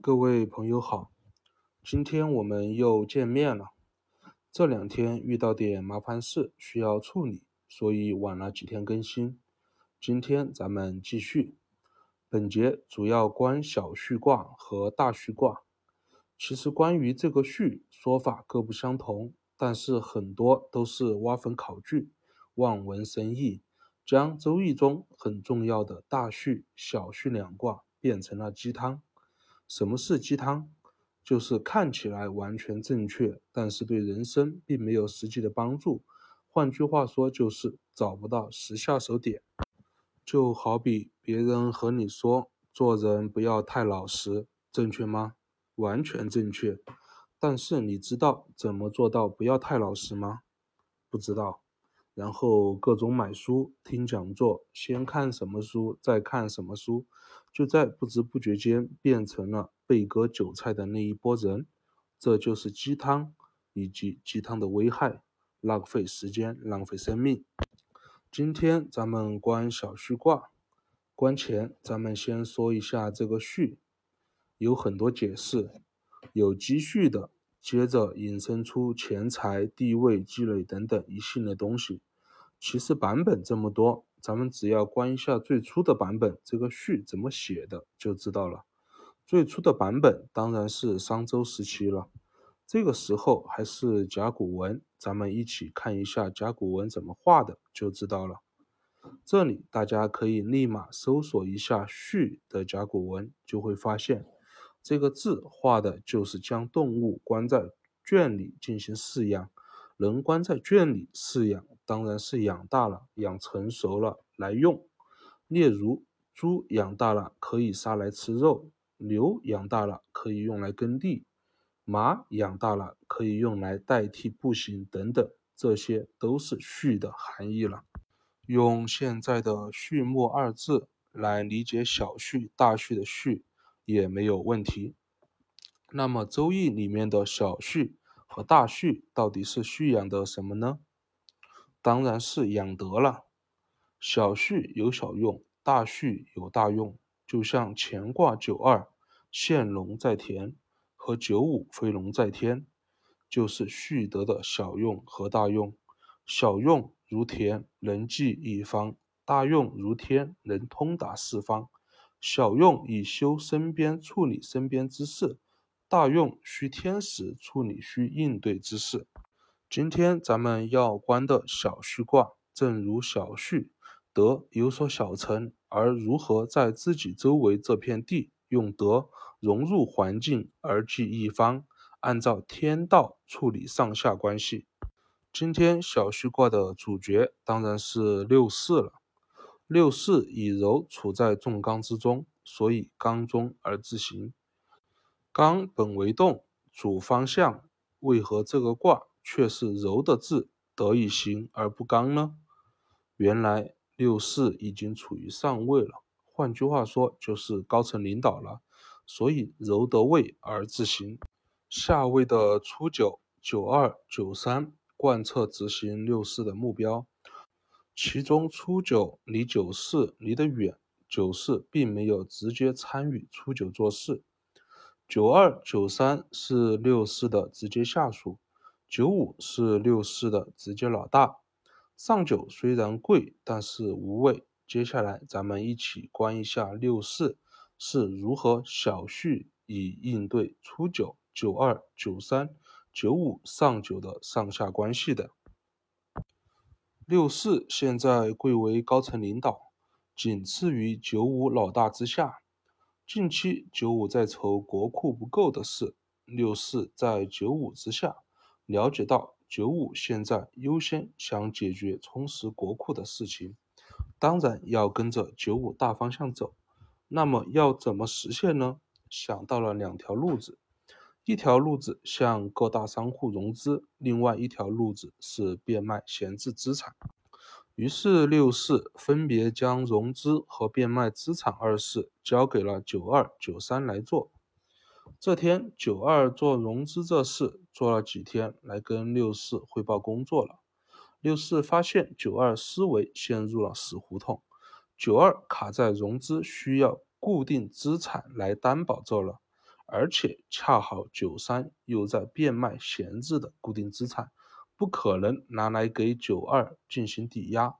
各位朋友好，今天我们又见面了。这两天遇到点麻烦事需要处理，所以晚了几天更新。今天咱们继续。本节主要关小序卦和大序卦。其实关于这个序说法各不相同，但是很多都是挖坟考据、望文生义，将《周易》中很重要的大序、小序两卦变成了鸡汤。什么是鸡汤？就是看起来完全正确，但是对人生并没有实际的帮助。换句话说，就是找不到实下手点。就好比别人和你说做人不要太老实，正确吗？完全正确。但是你知道怎么做到不要太老实吗？不知道。然后各种买书、听讲座，先看什么书，再看什么书，就在不知不觉间变成了被割韭菜的那一波人。这就是鸡汤以及鸡汤的危害：浪费时间，浪费生命。今天咱们观小序卦，观前咱们先说一下这个序，有很多解释，有积蓄的。接着引申出钱财、地位、积累等等一系列东西。其实版本这么多，咱们只要观一下最初的版本，这个序怎么写的就知道了。最初的版本当然是商周时期了，这个时候还是甲骨文，咱们一起看一下甲骨文怎么画的就知道了。这里大家可以立马搜索一下序的甲骨文，就会发现。这个字画的就是将动物关在圈里进行饲养，人关在圈里饲养，当然是养大了、养成熟了来用。例如，猪养大了可以杀来吃肉，牛养大了可以用来耕地，马养大了可以用来代替步行等等，这些都是序的含义了。用现在的序末二字来理解小序、大序的序。也没有问题。那么《周易》里面的小序和大序到底是蓄养的什么呢？当然是养德了。小序有小用，大序有大用。就像乾卦九二现龙在田和九五飞龙在天，就是蓄德的小用和大用。小用如田，能济一方；大用如天，能通达四方。小用以修身边处理身边之事，大用需天时处理需应对之事。今天咱们要观的小序卦，正如小序，德有所小成，而如何在自己周围这片地用德融入环境而济一方，按照天道处理上下关系。今天小序卦的主角当然是六四了。六四以柔处在重刚之中，所以刚中而自行。刚本为动，主方向，为何这个卦却是柔的字得以行而不刚呢？原来六四已经处于上位了，换句话说就是高层领导了，所以柔得位而自行。下位的初九、九二、九三贯彻执行六四的目标。其中初九离九四离得远，九四并没有直接参与初九做事。九二、九三是六四的直接下属，九五是六四的直接老大。上九虽然贵，但是无畏。接下来咱们一起观一下六四是如何小序以应对初九、九二、九三、九五上九的上下关系的。六四现在贵为高层领导，仅次于九五老大之下。近期九五在愁国库不够的事，六四在九五之下，了解到九五现在优先想解决充实国库的事情，当然要跟着九五大方向走。那么要怎么实现呢？想到了两条路子。一条路子向各大商户融资，另外一条路子是变卖闲置资产。于是六四分别将融资和变卖资产二事交给了九二、九三来做。这天，九二做融资这事做了几天，来跟六四汇报工作了。六四发现九二思维陷入了死胡同，九二卡在融资需要固定资产来担保这了。而且恰好九三又在变卖闲置的固定资产，不可能拿来给九二进行抵押，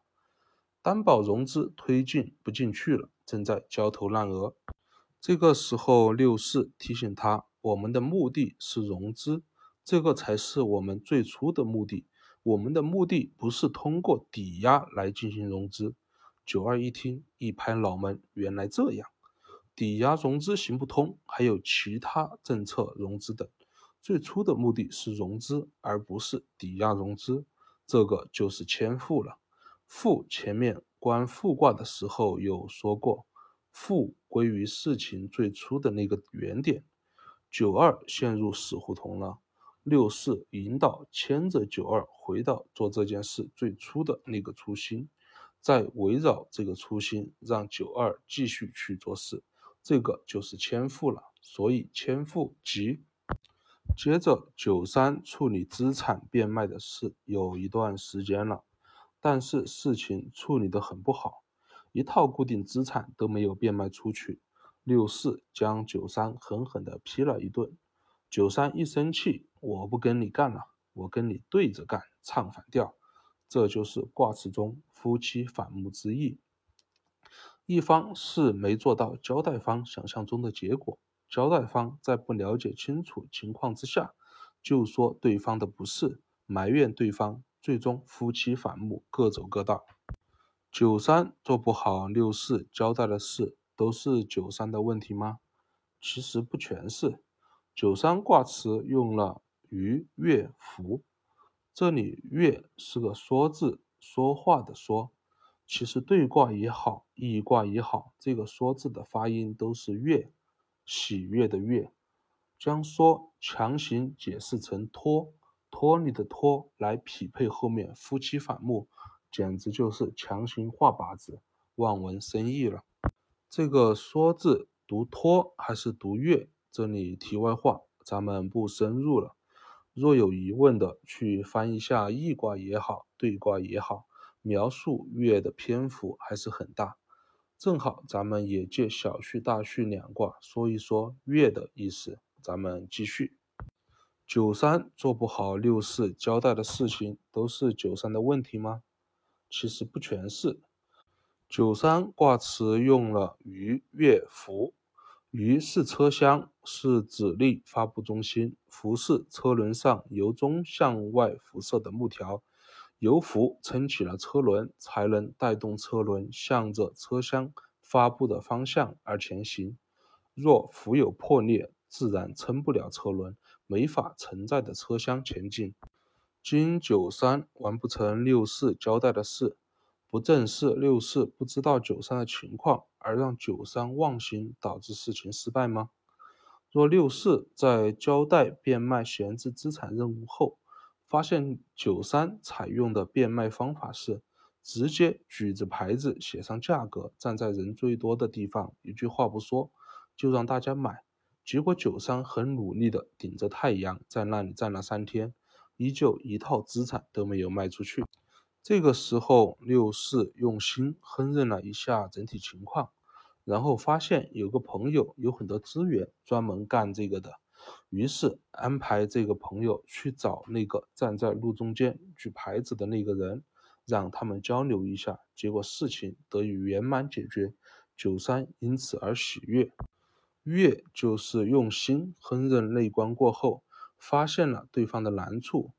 担保融资推进不进去了，正在焦头烂额。这个时候，六四提醒他，我们的目的是融资，这个才是我们最初的目的。我们的目的不是通过抵押来进行融资。九二一听，一拍脑门，原来这样，抵押融资行不通，还有其他政策融资等。最初的目的是融资，而不是抵押融资，这个就是迁富了。富前面观复卦的时候有说过，富归于事情最初的那个原点。九二陷入死胡同了。六四引导牵着九二回到做这件事最初的那个初心，再围绕这个初心让九二继续去做事，这个就是迁复了。所以迁复即接着九三处理资产变卖的事有一段时间了，但是事情处理的很不好，一套固定资产都没有变卖出去。六四将九三狠狠地批了一顿。九三一生气，我不跟你干了，我跟你对着干，唱反调。这就是卦辞中夫妻反目之意。一方是没做到交代方想象中的结果，交代方在不了解清楚情况之下，就说对方的不是，埋怨对方，最终夫妻反目，各走各道。九三做不好六四交代的事，都是九三的问题吗？其实不全是。九三卦辞用了鱼、月、福，这里“月”是个说字，说话的说。其实对卦也好，易卦也好，这个说字的发音都是悦，喜悦的悦。将说强行解释成托，托你的托来匹配后面夫妻反目，简直就是强行画靶子，望文生义了。这个说字读托还是读月？这里题外话，咱们不深入了。若有疑问的，去翻一下易卦也好，对卦也好，描述月的篇幅还是很大。正好咱们也借小序、大序两卦说一说月的意思。咱们继续。九三做不好六四交代的事情，都是九三的问题吗？其实不全是。九三卦辞用了鱼、月、福。鱼是车厢，是指令发布中心；辐是车轮上由中向外辐射的木条，由浮撑起了车轮，才能带动车轮向着车厢发布的方向而前行。若浮有破裂，自然撑不了车轮，没法承载着车厢前进。经九三完不成六四交代的事。不正是六四不知道九三的情况，而让九三忘形，导致事情失败吗？若六四在交代变卖闲置资产任务后，发现九三采用的变卖方法是直接举着牌子写上价格，站在人最多的地方，一句话不说就让大家买，结果九三很努力的顶着太阳在那里站了三天，依旧一套资产都没有卖出去。这个时候，六四用心烹饪了一下整体情况，然后发现有个朋友有很多资源，专门干这个的，于是安排这个朋友去找那个站在路中间举牌子的那个人，让他们交流一下，结果事情得以圆满解决，九三因此而喜悦。悦就是用心烹饪内关过后，发现了对方的难处。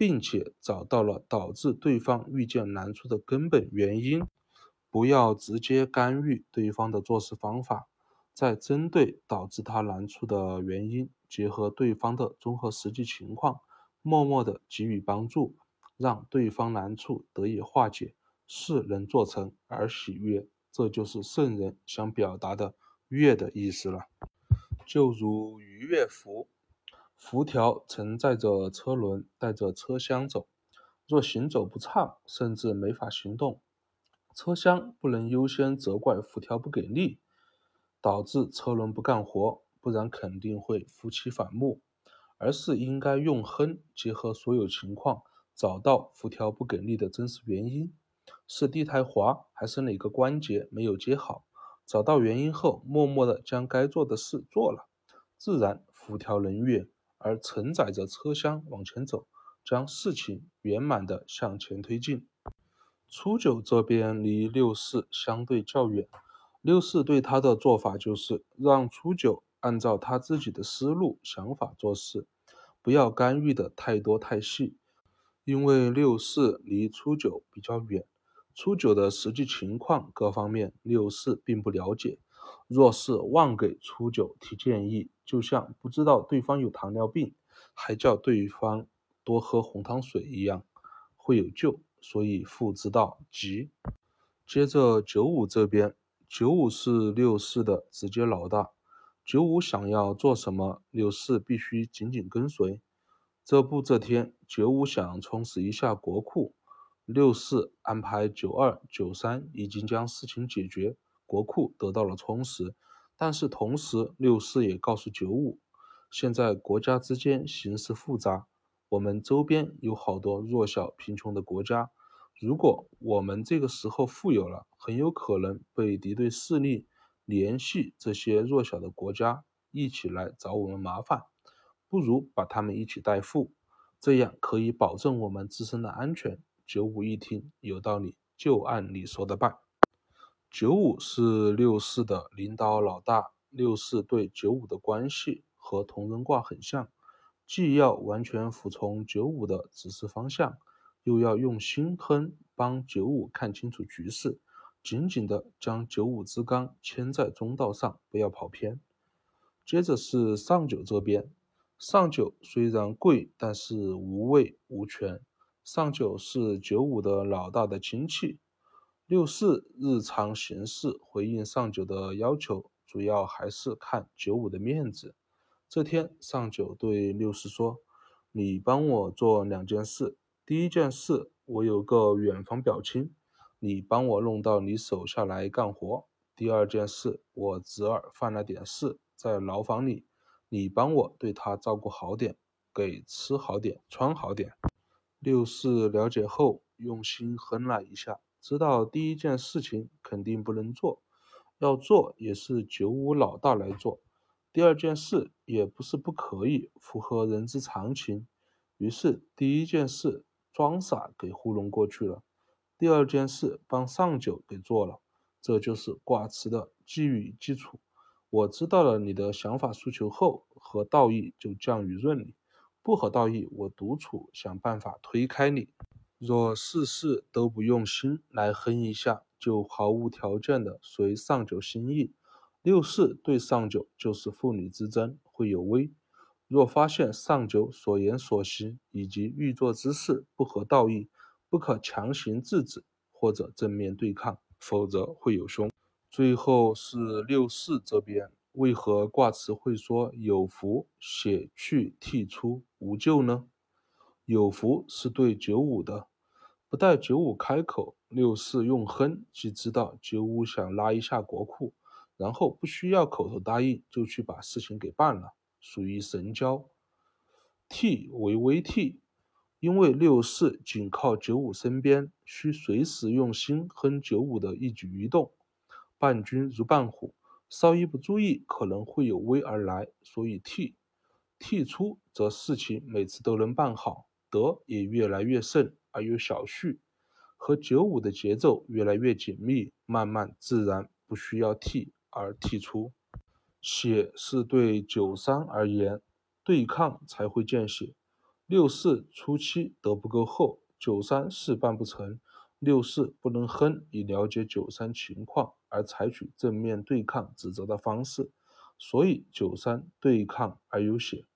并且找到了导致对方遇见难处的根本原因，不要直接干预对方的做事方法，再针对导致他难处的原因，结合对方的综合实际情况，默默的给予帮助，让对方难处得以化解，事能做成而喜悦，这就是圣人想表达的“悦”的意思了。就如鱼悦福。浮条承载着车轮，带着车厢走。若行走不畅，甚至没法行动，车厢不能优先责怪浮条不给力，导致车轮不干活，不然肯定会夫妻反目。而是应该用亨结合所有情况，找到辐条不给力的真实原因，是地太滑还是哪个关节没有接好？找到原因后，默默的将该做的事做了。自然浮条能越，而承载着车厢往前走，将事情圆满的向前推进。初九这边离六四相对较远，六四对他的做法就是让初九按照他自己的思路想法做事，不要干预的太多太细，因为六四离初九比较远。初九的实际情况各方面，六四并不了解。若是妄给初九提建议，就像不知道对方有糖尿病，还叫对方多喝红糖水一样，会有救。所以父知道急。接着九五这边，九五是六四的直接老大，九五想要做什么，六四必须紧紧跟随。这不，这天九五想充实一下国库。六四安排九二、九三已经将事情解决，国库得到了充实。但是同时，六四也告诉九五，现在国家之间形势复杂，我们周边有好多弱小贫穷的国家。如果我们这个时候富有了，很有可能被敌对势力联系这些弱小的国家一起来找我们麻烦，不如把他们一起带富，这样可以保证我们自身的安全。九五一听有道理，就按你说的办。九五是六四的领导老大，六四对九五的关系和同人卦很像，既要完全服从九五的指示方向，又要用心哼帮九五看清楚局势，紧紧的将九五之纲牵在中道上，不要跑偏。接着是上九这边，上九虽然贵，但是无位无权。上九是九五的老大的亲戚，六四日常行事回应上九的要求，主要还是看九五的面子。这天，上九对六四说：“你帮我做两件事，第一件事，我有个远房表亲，你帮我弄到你手下来干活；第二件事，我侄儿犯了点事，在牢房里，你帮我对他照顾好点，给吃好点，穿好点。”六四了解后，用心哼了一下，知道第一件事情肯定不能做，要做也是九五老大来做。第二件事也不是不可以，符合人之常情。于是第一件事装傻给糊弄过去了，第二件事帮上九给做了。这就是卦辞的基与基础。我知道了你的想法诉求后，和道义就降于润理。不合道义，我独处想办法推开你。若事事都不用心来哼一下，就毫无条件的随上九心意。六四对上九就是父女之争，会有危。若发现上九所言所行以及欲做之事不合道义，不可强行制止或者正面对抗，否则会有凶。最后是六四这边。为何卦辞会说有福写去涕出无救呢？有福是对九五的，不待九五开口，六四用哼即知道九五想拉一下国库，然后不需要口头答应就去把事情给办了，属于神交。替为微替，因为六四紧靠九五身边，需随时用心哼九五的一举一动。伴君如伴虎。稍一不注意，可能会有危而来，所以替替出，则事情每次都能办好，德也越来越盛而有小序，和九五的节奏越来越紧密，慢慢自然不需要替而替出。血是对九三而言，对抗才会见血。六四初期德不够厚，九三事办不成。六四不能哼，以了解九三情况而采取正面对抗指责的方式，所以九三对抗而有血。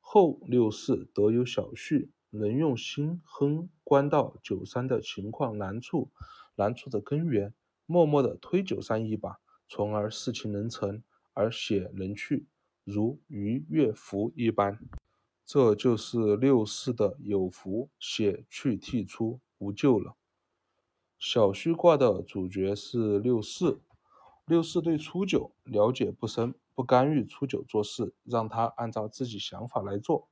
后六四得有小序，能用心哼观到九三的情况难处，难处的根源，默默的推九三一把，从而事情能成，而血能去，如鱼跃浮一般。这就是六四的有福，血去涕出，无救了。小虚卦的主角是六四，六四对初九了解不深，不干预初九做事，让他按照自己想法来做。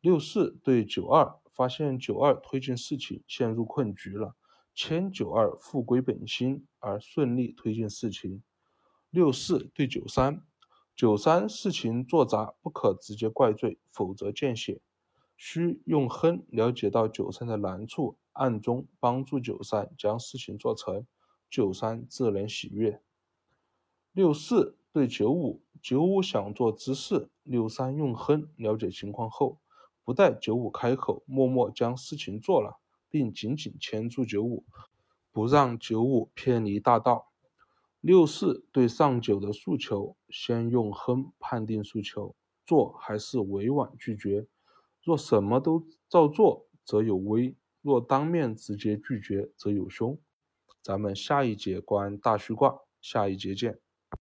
六四对九二，发现九二推进事情陷入困局了，牵九二复归本心，而顺利推进事情。六四对九三，九三事情做砸，不可直接怪罪，否则见血。需用亨了解到九三的难处，暗中帮助九三将事情做成，九三自然喜悦。六四对九五，九五想做之事，六三用亨了解情况后，不待九五开口，默默将事情做了，并紧紧牵住九五，不让九五偏离大道。六四对上九的诉求，先用亨判定诉求，做还是委婉拒绝。若什么都照做，则有威；若当面直接拒绝，则有凶。咱们下一节观大虚卦，下一节见。